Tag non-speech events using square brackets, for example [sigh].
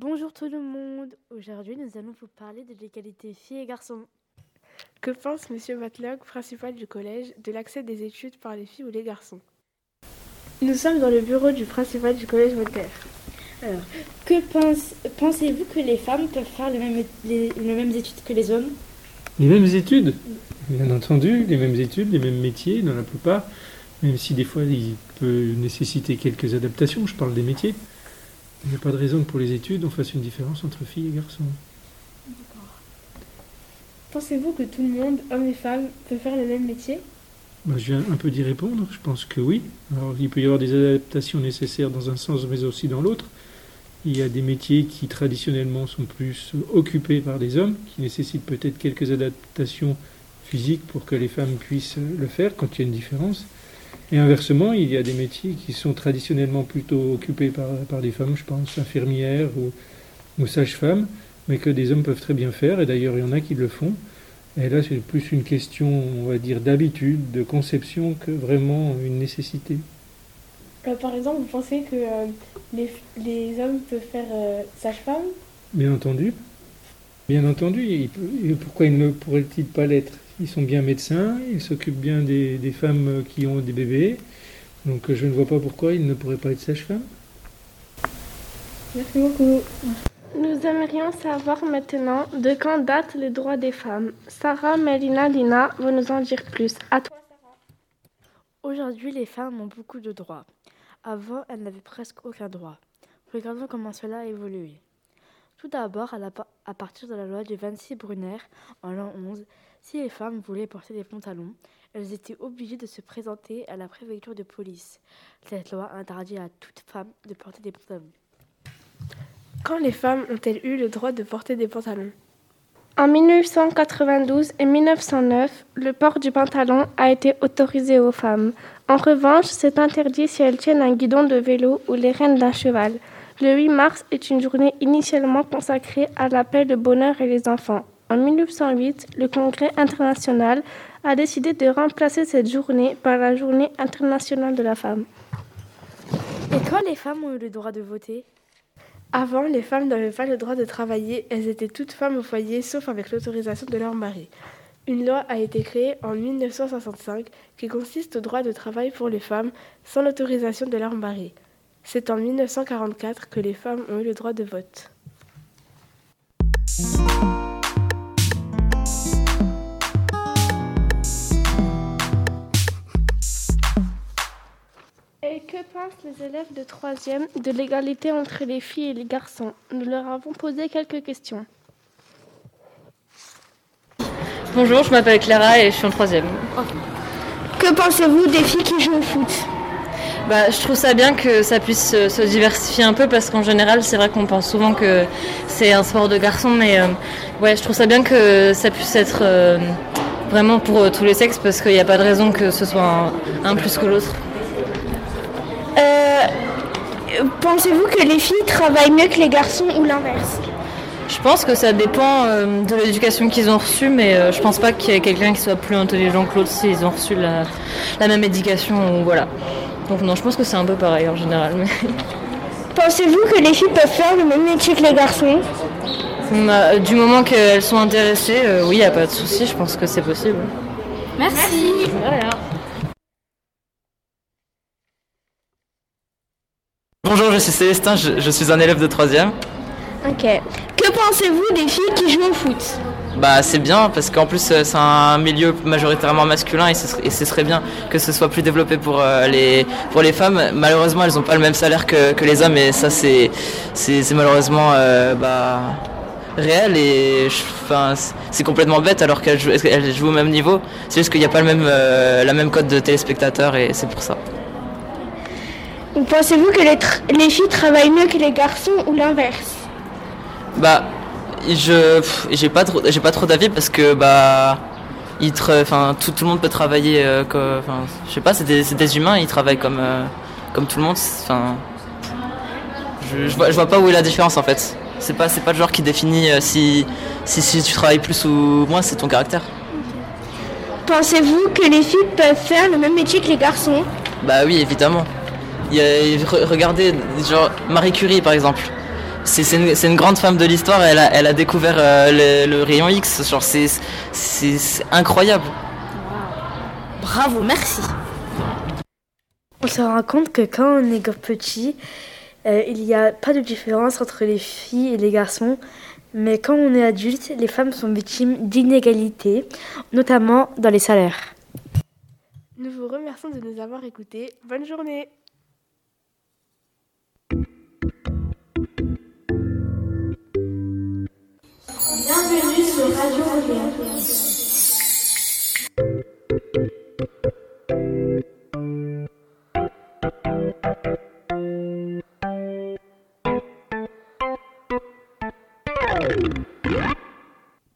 Bonjour tout le monde. Aujourd'hui, nous allons vous parler de l'égalité filles et garçons. Que pense Monsieur Matlock, principal du collège, de l'accès des études par les filles ou les garçons? Nous sommes dans le bureau du principal du collège Voltaire. Alors, que pense, pensez-vous que les femmes peuvent faire les mêmes, les, les mêmes études que les hommes? Les mêmes études? Bien entendu, les mêmes études, les mêmes métiers dans la plupart, même si des fois il peut nécessiter quelques adaptations, je parle des métiers. Il n'y a pas de raison que pour les études on fasse une différence entre filles et garçons. Pensez-vous que tout le monde, hommes et femmes, peut faire le même métier? Bah, je viens un peu d'y répondre, je pense que oui. Alors il peut y avoir des adaptations nécessaires dans un sens mais aussi dans l'autre. Il y a des métiers qui traditionnellement sont plus occupés par des hommes, qui nécessitent peut-être quelques adaptations physiques pour que les femmes puissent le faire quand il y a une différence. Et inversement, il y a des métiers qui sont traditionnellement plutôt occupés par, par des femmes, je pense infirmières ou, ou sages-femmes, mais que des hommes peuvent très bien faire, et d'ailleurs il y en a qui le font. Et là, c'est plus une question, on va dire, d'habitude, de conception, que vraiment une nécessité. Euh, Par exemple, vous pensez que euh, les, les hommes peuvent faire euh, sage-femme Bien entendu. Bien entendu. il peut- et pourquoi ils ne pourraient-ils pas l'être? Ils sont bien médecins, ils s'occupent bien des, des femmes qui ont des bébés. Donc euh, je ne vois pas pourquoi ils ne pourraient pas être sages-femmes. Merci beaucoup. Nous aimerions savoir maintenant de quand datent les droits des femmes. Sarah, Melina, Lina, vous nous en dire plus. À toi. Aujourd'hui, les femmes ont beaucoup de droits. Avant, elles n'avaient presque aucun droit. Regardons comment cela a évolué. Tout d'abord, à, à partir de la loi du 26 Brunner, en l'an 11, si les femmes voulaient porter des pantalons, elles étaient obligées de se présenter à la préfecture de police. Cette loi interdit à toute femme de porter des pantalons. Quand les femmes ont-elles eu le droit de porter des pantalons? En 1992 et 1909, le port du pantalon a été autorisé aux femmes. En revanche, c'est interdit si elles tiennent un guidon de vélo ou les rênes d'un cheval. Le 8 mars est une journée initialement consacrée à la paix, le bonheur et les enfants. En 1908, le Congrès international a décidé de remplacer cette journée par la Journée internationale de la femme. Et quand les femmes ont eu le droit de voter? Avant, les femmes n'avaient pas le droit de travailler, elles étaient toutes femmes au foyer, sauf avec l'autorisation de leur mari. Une loi a été créée en 1965 qui consiste au droit de travail pour les femmes sans l'autorisation de leur mari. C'est en 1944 que les femmes ont eu le droit de vote. Que pensent les élèves de 3e de l'égalité entre les filles et les garçons Nous leur avons posé quelques questions. Bonjour, je m'appelle Clara et je suis en troisième. Que pensez-vous des filles qui jouent au foot? Bah, je trouve ça bien que ça puisse se diversifier un peu parce qu'en général, c'est vrai qu'on pense souvent que c'est un sport de garçons, mais euh, ouais, je trouve ça bien que ça puisse être euh, vraiment pour euh, tous les sexes parce qu'il n'y a pas de raison que ce soit un, un plus que l'autre. Pensez-vous que les filles travaillent mieux que les garçons ou l'inverse? Je pense que ça dépend euh, de l'éducation qu'ils ont reçue, mais euh, je pense pas qu'il y ait quelqu'un qui soit plus intelligent que l'autre s'ils ont reçu la, la même éducation ou voilà. Donc non, je pense que c'est un peu pareil en général. mais- [laughs] Pensez-vous que les filles peuvent faire le même métier que les garçons? Bah, du moment qu'elles sont intéressées, euh, oui, il n'y a pas de souci, je pense que c'est possible. Merci. Voilà. Bonjour, je suis Célestin, je, je suis un élève de 3ème. Ok. Que pensez-vous des filles qui jouent au foot? Bah c'est bien parce qu'en plus euh, c'est un milieu majoritairement masculin et ce, serait, et ce serait bien que ce soit plus développé pour, euh, les, pour les femmes. Malheureusement elles n'ont pas le même salaire que, que les hommes et ça c'est, malheureusement euh, bah, réel et enfin, c'est- c'est complètement bête alors qu'elles jouent, elles jouent au même niveau. C'est juste qu'il n'y a pas le même, euh, la même cote de téléspectateurs et c'est pour ça. Pensez-vous que les, filles travaillent mieux que les garçons ou l'inverse? Bah, je j'ai pas trop, j'ai pas trop d'avis parce que bah, ils enfin tout, tout le monde peut travailler. euh, Enfin, je sais pas, c'est des, humains, ils travaillent comme euh, comme tout le monde. Enfin, je, je vois, je vois pas où est la différence en fait. C'est pas, c'est pas le genre qui définit euh, si, si si tu travailles plus ou moins, c'est ton caractère. Pensez-vous que les filles peuvent faire le même métier que les garçons? Bah oui, évidemment. Regardez, genre Marie Curie par exemple. C'est une, grande femme de l'histoire. Elle a, découvert euh, le, rayon X. C'est incroyable. Bravo, merci. On se rend compte que quand on est petit, euh, il n'y a pas de différence entre les filles et les garçons. Mais quand on est adulte, les femmes sont victimes d'inégalités, notamment dans les salaires. Nous vous remercions de nous avoir écoutés. Bonne journée 安全安